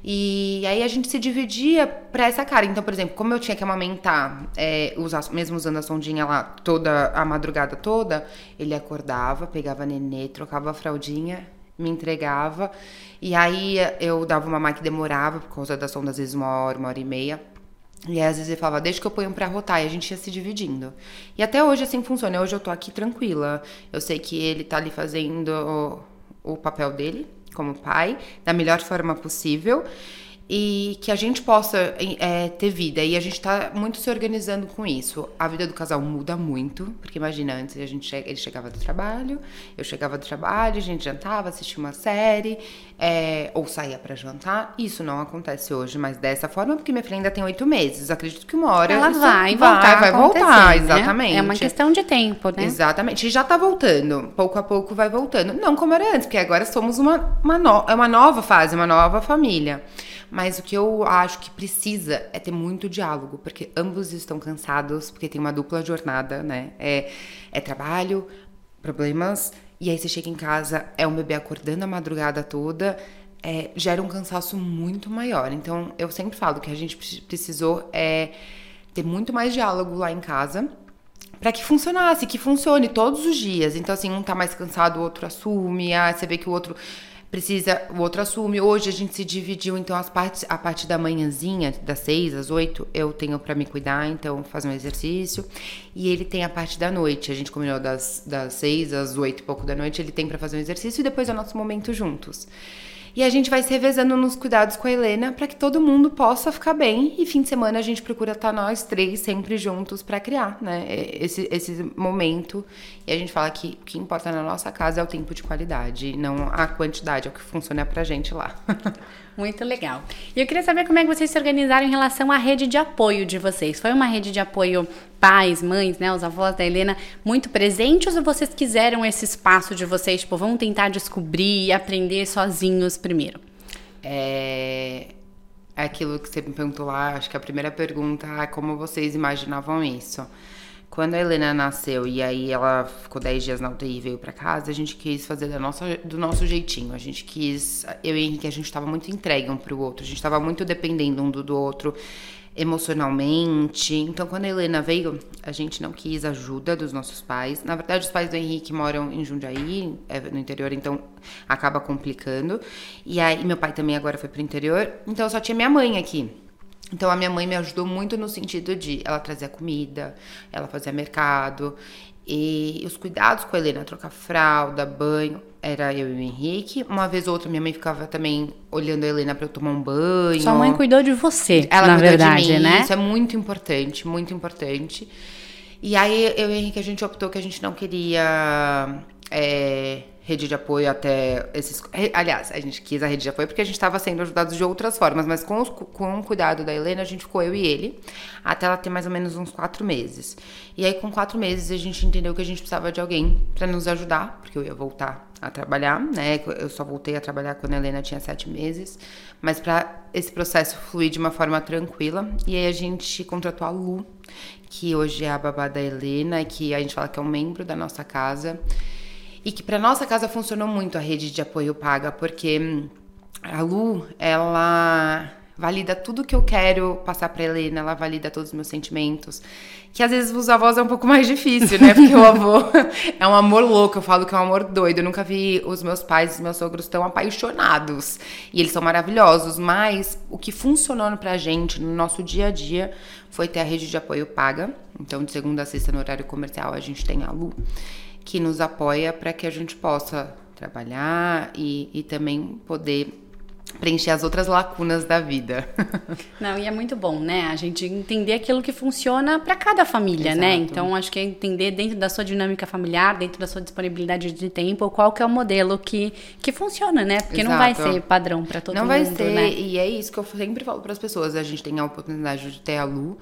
E aí a gente se dividia pra essa cara. Então, por exemplo, como eu tinha que amamentar, é, usar, mesmo usando a sondinha lá toda a madrugada toda, ele acordava, pegava nenê, trocava a fraldinha, me entregava. E aí eu dava uma mamar que demorava, por causa da sonda, às vezes uma hora, uma hora e meia. E aí, às vezes ele falava, deixa que eu ponho pra rotar. E a gente ia se dividindo. E até hoje assim funciona. Hoje eu tô aqui tranquila. Eu sei que ele tá ali fazendo o, o papel dele como pai, da melhor forma possível. E que a gente possa é, ter vida. E a gente tá muito se organizando com isso. A vida do casal muda muito. Porque imagina, antes a gente ele chegava do trabalho, eu chegava do trabalho, a gente jantava, assistia uma série, é, ou saía para jantar. Isso não acontece hoje, mas dessa forma, porque minha filha ainda tem oito meses. Acredito que uma hora. Ela vai voltar, vai voltar, né? exatamente. É uma questão de tempo, né? Exatamente. E já tá voltando. Pouco a pouco vai voltando. Não como era antes, porque agora somos uma, uma, no, é uma nova fase, uma nova família. Mas o que eu acho que precisa é ter muito diálogo, porque ambos estão cansados, porque tem uma dupla jornada, né? É, é trabalho, problemas, e aí você chega em casa, é um bebê acordando a madrugada toda, é, gera um cansaço muito maior. Então, eu sempre falo que a gente precisou é, ter muito mais diálogo lá em casa para que funcionasse, que funcione todos os dias. Então, assim, um tá mais cansado, o outro assume, ah, você vê que o outro precisa, o outro assume. Hoje a gente se dividiu, então as partes, a parte da manhãzinha, das seis às oito, eu tenho para me cuidar, então fazer um exercício. E ele tem a parte da noite. A gente combinou das, das seis às oito e pouco da noite, ele tem para fazer um exercício e depois é o nosso momento juntos. E a gente vai se revezando nos cuidados com a Helena para que todo mundo possa ficar bem. E fim de semana a gente procura estar nós três sempre juntos para criar, né? Esse, esse momento. E a gente fala que o que importa na nossa casa é o tempo de qualidade, não a quantidade, é o que funciona pra gente lá. Muito legal. E eu queria saber como é que vocês se organizaram em relação à rede de apoio de vocês. Foi uma rede de apoio pais, mães, né, os avós da Helena, muito presentes ou vocês quiseram esse espaço de vocês, tipo, vamos tentar descobrir e aprender sozinhos primeiro? É, é aquilo que você me perguntou lá, acho que a primeira pergunta é como vocês imaginavam isso. Quando a Helena nasceu e aí ela ficou 10 dias na UTI e veio pra casa, a gente quis fazer da nossa, do nosso jeitinho. A gente quis. Eu e Henrique, a gente tava muito entregue um pro outro. A gente tava muito dependendo um do, do outro emocionalmente. Então, quando a Helena veio, a gente não quis ajuda dos nossos pais. Na verdade, os pais do Henrique moram em Jundiaí, é, no interior, então acaba complicando. E aí, meu pai também agora foi pro interior, então só tinha minha mãe aqui. Então a minha mãe me ajudou muito no sentido de ela trazia comida, ela fazia mercado e os cuidados com a Helena, trocar fralda, banho, era eu e o Henrique. Uma vez ou outra minha mãe ficava também olhando a Helena para eu tomar um banho. Sua mãe cuidou de você, ela na cuidou verdade, de mim. né? Isso é muito importante, muito importante. E aí eu e o Henrique a gente optou que a gente não queria é, rede de apoio até esses. Aliás, a gente quis a rede de apoio porque a gente estava sendo ajudados de outras formas, mas com, os, com o cuidado da Helena, a gente ficou eu e ele, até ela ter mais ou menos uns quatro meses. E aí, com quatro meses, a gente entendeu que a gente precisava de alguém para nos ajudar, porque eu ia voltar a trabalhar, né? Eu só voltei a trabalhar quando a Helena tinha sete meses, mas para esse processo fluir de uma forma tranquila. E aí a gente contratou a Lu, que hoje é a babá da Helena, que a gente fala que é um membro da nossa casa. E que para nossa casa funcionou muito a rede de apoio paga, porque hum, a Lu, ela valida tudo que eu quero passar para Helena, ela valida todos os meus sentimentos. Que às vezes os avós é um pouco mais difícil, né? Porque o avô é um amor louco, eu falo que é um amor doido. Eu nunca vi os meus pais e os meus sogros tão apaixonados. E eles são maravilhosos, mas o que funcionou pra gente no nosso dia a dia foi ter a rede de apoio paga. Então, de segunda a sexta no horário comercial, a gente tem a Lu que nos apoia para que a gente possa trabalhar e, e também poder preencher as outras lacunas da vida. Não, e é muito bom, né? A gente entender aquilo que funciona para cada família, né? Exato. né? Então, acho que é entender dentro da sua dinâmica familiar, dentro da sua disponibilidade de tempo, qual que é o modelo que, que funciona, né? Porque Exato. não vai ser padrão para todo não mundo, Não vai ser, né? e é isso que eu sempre falo para as pessoas, a gente tem a oportunidade de ter a Lu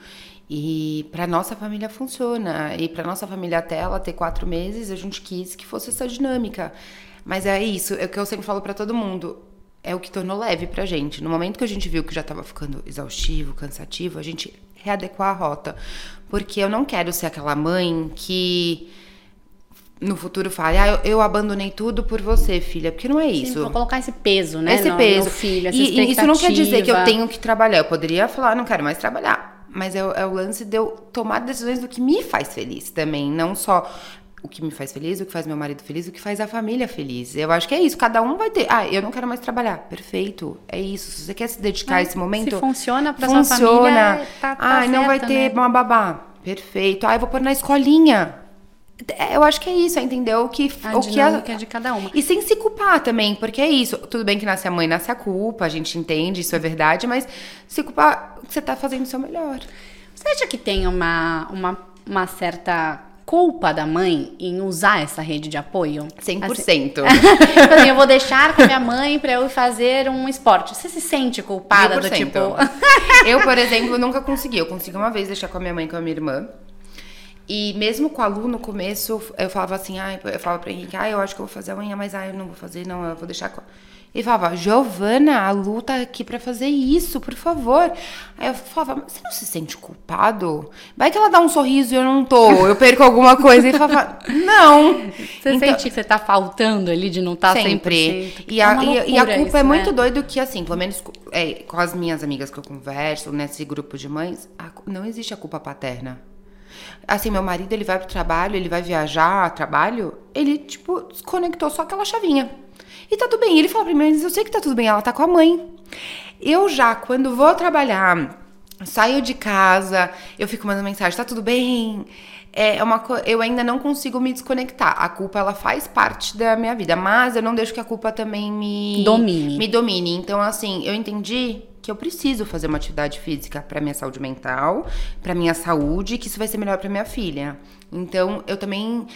e para nossa família funciona. E para nossa família até ela ter quatro meses, a gente quis que fosse essa dinâmica. Mas é isso, é o que eu sempre falo para todo mundo. É o que tornou leve pra gente. No momento que a gente viu que já tava ficando exaustivo, cansativo, a gente readequou a rota. Porque eu não quero ser aquela mãe que no futuro fale, ah, eu, eu, abandonei tudo por você, filha, porque não é isso. Sim, vou colocar esse peso, né? Esse no, peso. No filho, essa e, e isso não quer dizer que eu tenho que trabalhar. Eu poderia falar, não quero mais trabalhar mas é, é o lance de eu tomar decisões do que me faz feliz também, não só o que me faz feliz, o que faz meu marido feliz, o que faz a família feliz. Eu acho que é isso. Cada um vai ter. Ah, eu não quero mais trabalhar. Perfeito. É isso. Se você quer se dedicar a esse momento. Se funciona pra funciona. sua família. Tá, tá ah, não vai ter né? uma babá. Perfeito. Ah, eu vou pôr na escolinha. É, eu acho que é isso, entendeu? O que, a o que a... é de cada uma. E sem se culpar também, porque é isso. Tudo bem que nasce a mãe, nasce a culpa, a gente entende, isso é verdade, mas se culpar, você tá fazendo o seu melhor. Você acha que tem uma, uma, uma certa culpa da mãe em usar essa rede de apoio? 100%. Assim, eu vou deixar com a minha mãe para eu fazer um esporte. Você se sente culpada 100%. do tipo... eu, por exemplo, nunca consegui. Eu consegui uma vez deixar com a minha mãe e com a minha irmã. E mesmo com a Lu, no começo, eu falava assim, ah, eu falava pra Henrique, ah, eu acho que eu vou fazer amanhã, mas ah, eu não vou fazer, não, eu vou deixar com... Ele falava, Giovana, a Lu tá aqui para fazer isso, por favor. Aí eu falava, você não se sente culpado? Vai que ela dá um sorriso e eu não tô, eu perco alguma coisa. Ele falava, não. Você então, sente que você tá faltando ali de não estar tá sempre. 100%? E a, é e, e a culpa isso, é muito né? doido que, assim, pelo menos é, com as minhas amigas que eu converso, nesse grupo de mães, a, não existe a culpa paterna. Assim, meu marido, ele vai pro trabalho, ele vai viajar a trabalho, ele, tipo, desconectou só aquela chavinha. E tá tudo bem. Ele fala pra mim, mas eu sei que tá tudo bem, ela tá com a mãe. Eu já, quando vou trabalhar, saio de casa, eu fico mandando mensagem, tá tudo bem? É uma eu ainda não consigo me desconectar. A culpa ela faz parte da minha vida, mas eu não deixo que a culpa também me domine. Me domine. Então assim, eu entendi que eu preciso fazer uma atividade física para minha saúde mental, para minha saúde, que isso vai ser melhor para minha filha. Então, eu também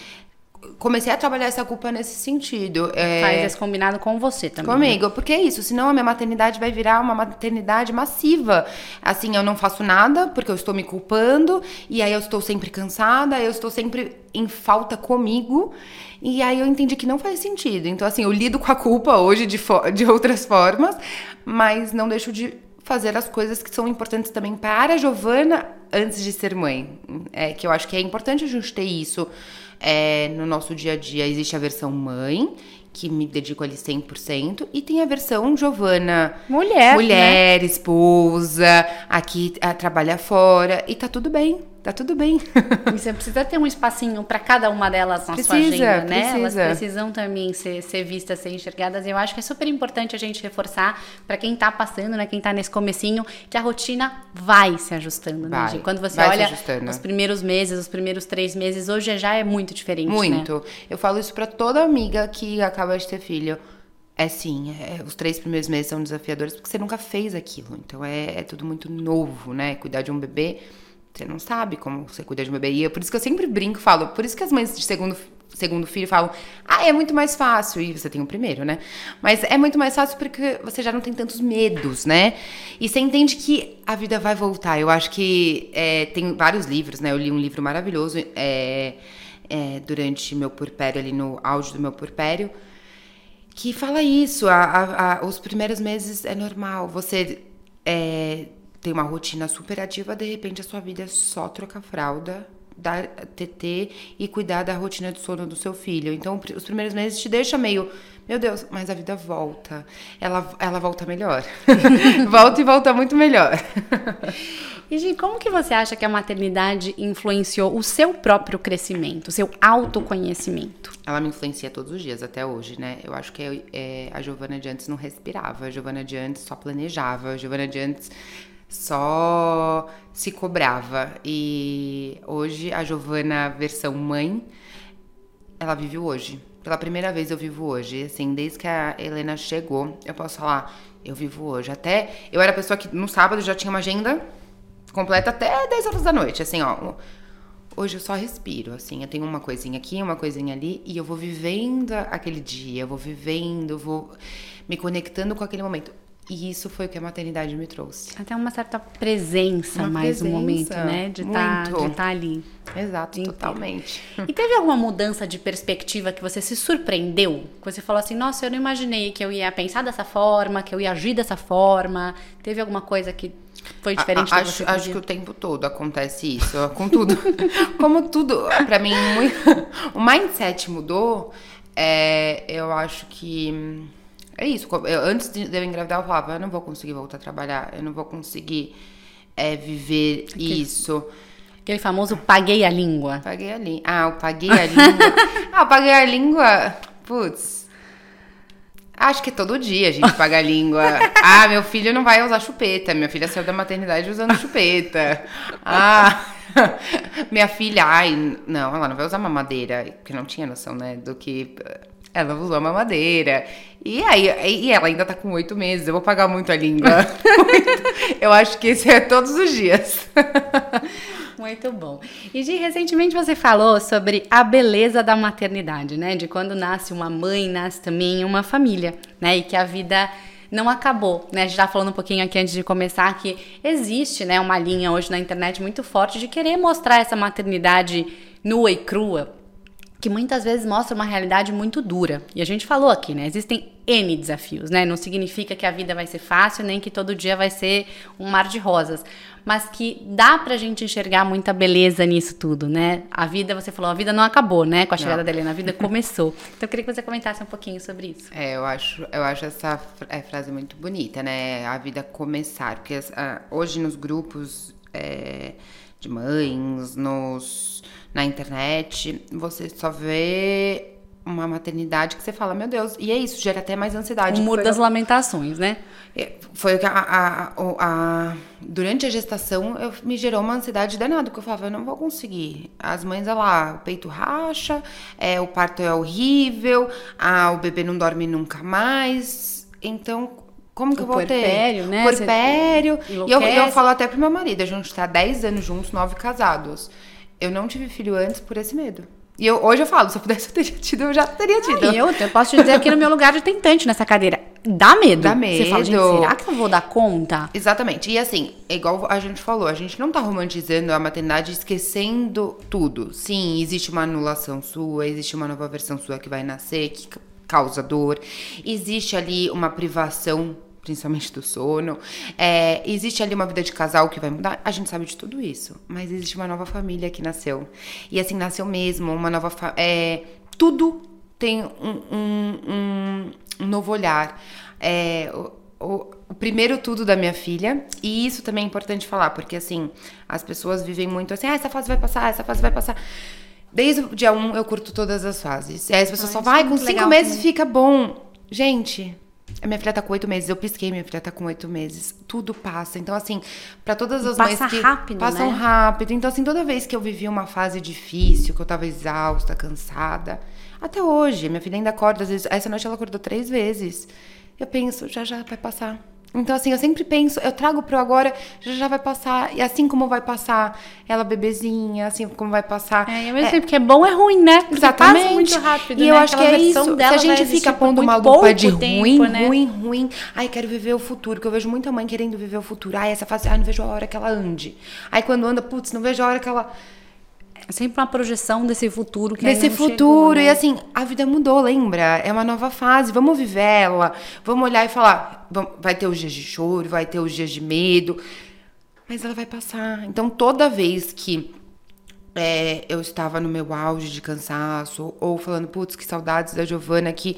comecei a trabalhar essa culpa nesse sentido. É... Faz esse combinado com você também. Né? Comigo, né? porque é isso. Senão a minha maternidade vai virar uma maternidade massiva. Assim, eu não faço nada porque eu estou me culpando. E aí eu estou sempre cansada, eu estou sempre em falta comigo. E aí eu entendi que não faz sentido. Então, assim, eu lido com a culpa hoje de, de outras formas, mas não deixo de fazer as coisas que são importantes também para a Giovana antes de ser mãe. É que eu acho que é importante a gente ter isso é, no nosso dia a dia existe a versão mãe, que me dedico ali 100%, e tem a versão Giovana. Mulher. Mulher, né? esposa, aqui a, trabalha fora, e tá tudo bem. Tá tudo bem. E você precisa ter um espacinho para cada uma delas na precisa, sua agenda, né? Precisa. Elas precisam também ser, ser vistas, ser enxergadas. Eu acho que é super importante a gente reforçar para quem tá passando, né? Quem tá nesse comecinho, que a rotina vai se ajustando, né, vai, né, Quando você olha os primeiros meses, os primeiros três meses, hoje já é muito diferente, né? Muito. Né? Eu falo isso para toda amiga que acaba de ter filho. É sim, é, os três primeiros meses são desafiadores porque você nunca fez aquilo. Então é, é tudo muito novo, né? Cuidar de um bebê Você não sabe como você cuida de um bebê. E é por isso que eu sempre brinco falo, por isso que as mães de segundo, segundo filho falam, ah, é muito mais fácil. E você tem o primeiro, né? Mas é muito mais fácil porque você já não tem tantos medos, né? E você entende que a vida vai voltar. Eu acho que é, tem vários livros, né? Eu li um livro maravilhoso é, é, durante meu porpério, ali no áudio do meu porpério, que fala isso. A, a, a, os primeiros meses é normal. Você é, tem uma rotina super ativa, de repente a sua vida é só trocar fralda, dar TT e cuidar da rotina de sono do seu filho. Então, os primeiros meses te deixa meio, meu Deus, mas a vida volta. Ela, ela volta melhor. volta e volta muito melhor. E, Gi, como que você acha que a maternidade influenciou o seu próprio crescimento, o seu autoconhecimento? Ela me influencia todos os dias, até hoje, né? Eu acho que é, a Giovana de antes não respirava, a Giovana de antes só planejava, a Giovana de antes só se cobrava. E hoje, a Giovana, versão mãe, ela vive hoje. Pela primeira vez eu vivo hoje. Assim, desde que a Helena chegou, eu posso falar, eu vivo hoje. Até eu era pessoa que no sábado já tinha uma agenda completa até 10 horas da noite, assim, ó. Hoje eu só respiro, assim, eu tenho uma coisinha aqui, uma coisinha ali, e eu vou vivendo aquele dia, eu vou vivendo, eu vou me conectando com aquele momento. E isso foi o que a maternidade me trouxe. Até uma certa presença, uma mais presença, no momento, né? De estar tá, tá ali. Exato, totalmente. E teve alguma mudança de perspectiva que você se surpreendeu? Que você falou assim, nossa, eu não imaginei que eu ia pensar dessa forma, que eu ia agir dessa forma. Teve alguma coisa que foi diferente a, acho, acho que o tempo todo acontece isso, com tudo. Como tudo, para mim, muito, o mindset mudou. É, eu acho que é isso. Eu, antes de eu engravidar, eu falava, eu não vou conseguir voltar a trabalhar, eu não vou conseguir é, viver Aquele, isso. Aquele famoso paguei a língua. Paguei a língua. Ah, eu paguei a língua. ah, eu paguei a língua. Putz. Acho que todo dia a gente paga a língua. Ah, meu filho não vai usar chupeta. Minha filha saiu da maternidade usando chupeta. Ah, minha filha, ai, não, ela não vai usar mamadeira, porque não tinha noção, né, do que ela usou a mamadeira. E aí, e ela ainda tá com oito meses, eu vou pagar muito a língua. eu acho que esse é todos os dias. Muito bom. E de recentemente você falou sobre a beleza da maternidade, né? De quando nasce uma mãe, nasce também uma família, né? E que a vida não acabou, né? A gente tá falando um pouquinho aqui antes de começar que existe, né, uma linha hoje na internet muito forte de querer mostrar essa maternidade nua e crua, que muitas vezes mostra uma realidade muito dura. E a gente falou aqui, né? Existem N desafios, né? Não significa que a vida vai ser fácil, nem que todo dia vai ser um mar de rosas. Mas que dá pra gente enxergar muita beleza nisso tudo, né? A vida, você falou, a vida não acabou, né? Com a chegada não. da Helena, a vida começou. Então eu queria que você comentasse um pouquinho sobre isso. É, eu acho, eu acho essa é, frase muito bonita, né? A vida começar. Porque hoje nos grupos é, de mães, nos na internet, você só vê uma maternidade que você fala, meu Deus, e é isso, gera até mais ansiedade. O muro das lamentações, né? É, foi o que a, a, a, a, durante a gestação eu, me gerou uma ansiedade danada, porque eu falava, eu não vou conseguir. As mães, olha lá, o peito racha, é, o parto é horrível, ah, o bebê não dorme nunca mais. Então, como que o eu vou puerpério, ter? Né? Puerpério, né? E eu, eu falo até pro meu marido, a gente tá 10 anos juntos, 9 casados. Eu não tive filho antes por esse medo. E eu, hoje eu falo, se eu pudesse eu teria tido, eu já teria tido. Ah, eu, eu posso te dizer aqui no meu lugar de tentante nessa cadeira. Dá medo. Dá medo. Você fala, gente, será que eu vou dar conta? Exatamente. E assim, é igual a gente falou, a gente não tá romantizando a maternidade esquecendo tudo. Sim, existe uma anulação sua, existe uma nova versão sua que vai nascer, que causa dor. Existe ali uma privação principalmente do sono. É, existe ali uma vida de casal que vai mudar, a gente sabe de tudo isso. Mas existe uma nova família que nasceu. E assim, nasceu mesmo, uma nova. É, tudo tem um, um, um, novo olhar. É, o, o, o, primeiro tudo da minha filha, e isso também é importante falar, porque assim, as pessoas vivem muito assim, ah, essa fase vai passar, essa fase vai passar. Desde o dia 1 um, eu curto todas as fases. E aí as pessoas Ai, só vai, com cinco meses fica bom. Gente, a minha filha tá com oito meses, eu pisquei, minha filha tá com oito meses. Tudo passa. Então, assim, para todas as Passa mães que rápido, passam né? rápido. Então, assim, toda vez que eu vivi uma fase difícil, que eu tava exausta, cansada, até hoje, minha filha ainda acorda, às vezes, essa noite ela acordou três vezes. Eu penso, já já vai passar. Então, assim, eu sempre penso, eu trago pro agora, já já vai passar. E assim como vai passar ela bebezinha, assim como vai passar. É, ao mesmo é, tempo que é bom, é ruim, né? Porque Exatamente. Passa muito rápido, e né? eu acho Aquela que é isso. Se a gente fica pondo uma lupa de tempo, ruim, né? ruim, ruim. Ai, quero viver o futuro, que eu vejo muita mãe querendo viver o futuro. Ai, essa fase, ai, não vejo a hora que ela ande. Aí quando anda, putz, não vejo a hora que ela. É sempre uma projeção desse futuro que Desse futuro. chegou, né? E assim, a vida mudou, lembra? É uma nova fase. Vamos viver ela. Vamos olhar e falar. Vai ter os dias de choro, vai ter os dias de medo. Mas ela vai passar. Então, toda vez que é, eu estava no meu auge de cansaço, ou falando, putz, que saudades da Giovana que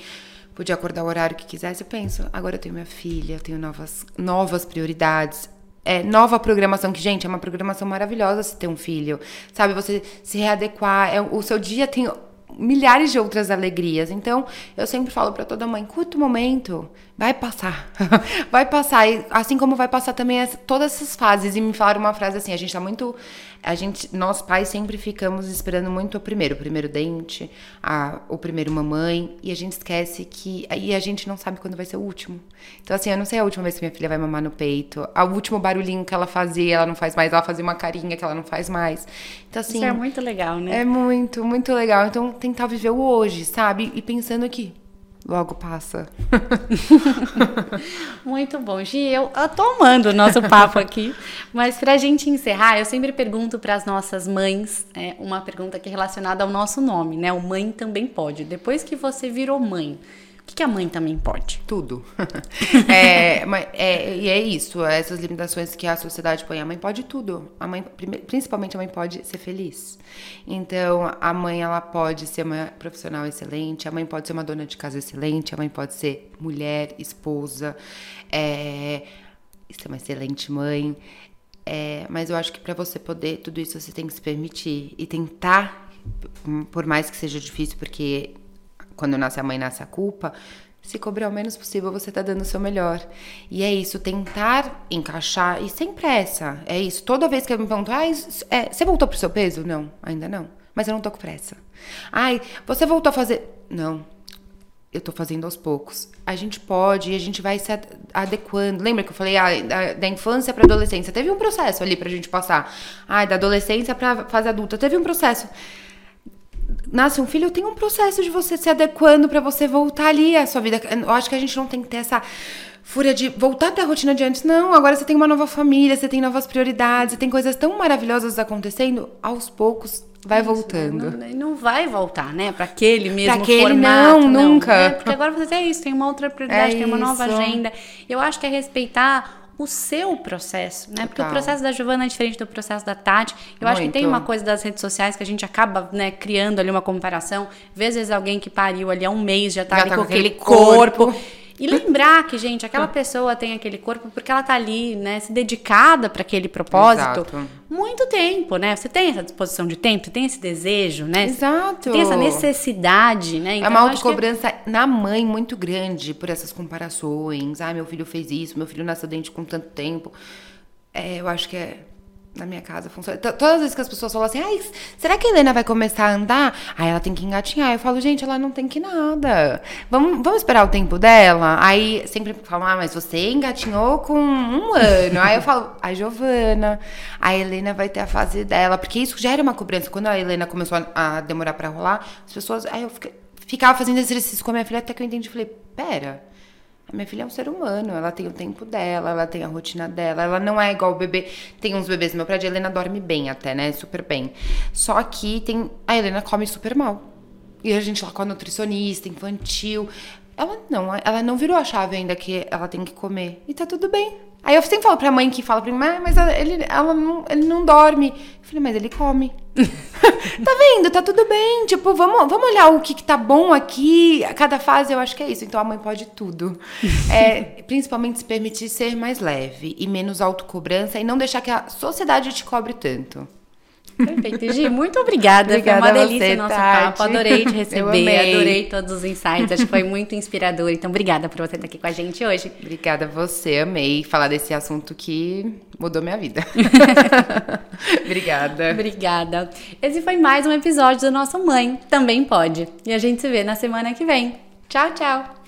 podia acordar o horário que quisesse, eu penso, agora eu tenho minha filha, eu tenho novas, novas prioridades. É, nova programação, que, gente, é uma programação maravilhosa se ter um filho. Sabe, você se readequar. É, o seu dia tem milhares de outras alegrias. Então, eu sempre falo pra toda mãe, curta o momento, vai passar. vai passar. E assim como vai passar também todas essas fases. E me falaram uma frase assim, a gente tá muito... A gente, nós pais sempre ficamos esperando muito o primeiro, o primeiro dente, a, o primeiro mamãe, e a gente esquece que. E a gente não sabe quando vai ser o último. Então, assim, eu não sei a última vez que minha filha vai mamar no peito. O último barulhinho que ela fazia, ela não faz mais. Ela fazia uma carinha que ela não faz mais. Então, assim. Isso é muito legal, né? É muito, muito legal. Então, tentar viver o hoje, sabe? E pensando que logo passa. Muito bom, Gi. Eu, eu tô amando o nosso papo aqui. Mas pra gente encerrar, eu sempre pergunto para as nossas mães é, uma pergunta que é relacionada ao nosso nome, né? O mãe também pode. Depois que você virou mãe, o que, que a mãe também pode? Tudo. é, mas é, e é isso, essas limitações que a sociedade põe. A mãe pode tudo. A mãe, principalmente a mãe pode ser feliz. Então, a mãe ela pode ser uma profissional excelente, a mãe pode ser uma dona de casa excelente, a mãe pode ser mulher, esposa, é, ser uma excelente mãe. É, mas eu acho que para você poder tudo isso, você tem que se permitir e tentar, por mais que seja difícil, porque quando nasce a mãe, nasce a culpa. Se cobrar o menos possível, você tá dando o seu melhor. E é isso, tentar encaixar, e sem pressa. É isso. Toda vez que eu me pergunto, ai, s- é, você voltou pro seu peso? Não, ainda não. Mas eu não tô com pressa. Ai, você voltou a fazer. Não. Eu tô fazendo aos poucos. A gente pode e a gente vai se ad- adequando. Lembra que eu falei ah, da, da infância pra adolescência? Teve um processo ali pra gente passar. Ai, da adolescência pra fase adulta. Teve um processo nasce um filho, tem um processo de você se adequando pra você voltar ali à sua vida. Eu acho que a gente não tem que ter essa fúria de voltar até a rotina de antes. Não, agora você tem uma nova família, você tem novas prioridades, você tem coisas tão maravilhosas acontecendo. Aos poucos, vai voltando. Não, não vai voltar, né? Para aquele mesmo Pra aquele formato. não, nunca. né? Porque agora você tem isso, tem uma outra prioridade, É tem uma nova isso. agenda. Eu acho que é respeitar o seu processo, né? Porque o Total. processo da Giovana é diferente do processo da Tati. Eu acho que tem Muito. uma coisa das redes sociais que a gente acaba, né, criando ali uma comparação. Às vezes alguém que pariu ali há um mês já tá Já tá com aquele corpo. corpo. E lembrar que, gente, aquela pessoa tem aquele corpo porque ela tá ali, né, se dedicada para aquele propósito Exato. muito tempo, né? Você tem essa disposição de tempo, você tem esse desejo, né? Exato. Você tem essa necessidade, né? é uma eu acho que autocobrança na mãe muito grande por essas comparações. Ah, meu filho fez isso, meu filho nasceu dente com tanto tempo. É, eu acho que é. Na minha casa funciona. T- Todas as vezes que as pessoas falam assim, ai, será que a Helena vai começar a andar? Aí ela tem que engatinhar. Eu falo, gente, ela não tem que nada. Vamos, vamos esperar o tempo dela? Aí sempre falam, ah, mas você engatinhou com um ano. Aí eu falo, a Giovana, a Helena vai ter a fase dela. Porque isso gera uma cobrança. Quando a Helena começou a, a demorar pra rolar, as pessoas. Aí eu fiquei- ficava fazendo exercício com a minha filha até que eu entendi. Falei, pera. A minha filha é um ser humano, ela tem o tempo dela, ela tem a rotina dela, ela não é igual o bebê. Tem uns bebês no meu prédio, a Helena dorme bem até, né? Super bem. Só que tem. A Helena come super mal. E a gente lá com a nutricionista, infantil. Ela não, ela não virou a chave ainda que ela tem que comer. E tá tudo bem. Aí eu sempre falo pra mãe que fala pra mim, "Mas- mas ele, ela não, ele não dorme. Eu falei, mas ele come. tá vendo? Tá tudo bem. Tipo, vamos, vamos olhar o que, que tá bom aqui. A cada fase eu acho que é isso. Então a mãe pode tudo. É, principalmente se permitir ser mais leve e menos autocobrança e não deixar que a sociedade te cobre tanto. Perfeito. Gi, muito obrigada. Obrigada foi uma delícia você, o nosso Tati. papo. Adorei te Eu receber, amei. adorei todos os insights. Acho que foi muito inspirador. Então, obrigada por você estar aqui com a gente hoje. Obrigada a você, amei falar desse assunto que mudou minha vida. Obrigada. Obrigada. Esse foi mais um episódio do nosso Mãe Também Pode. E a gente se vê na semana que vem. Tchau, tchau.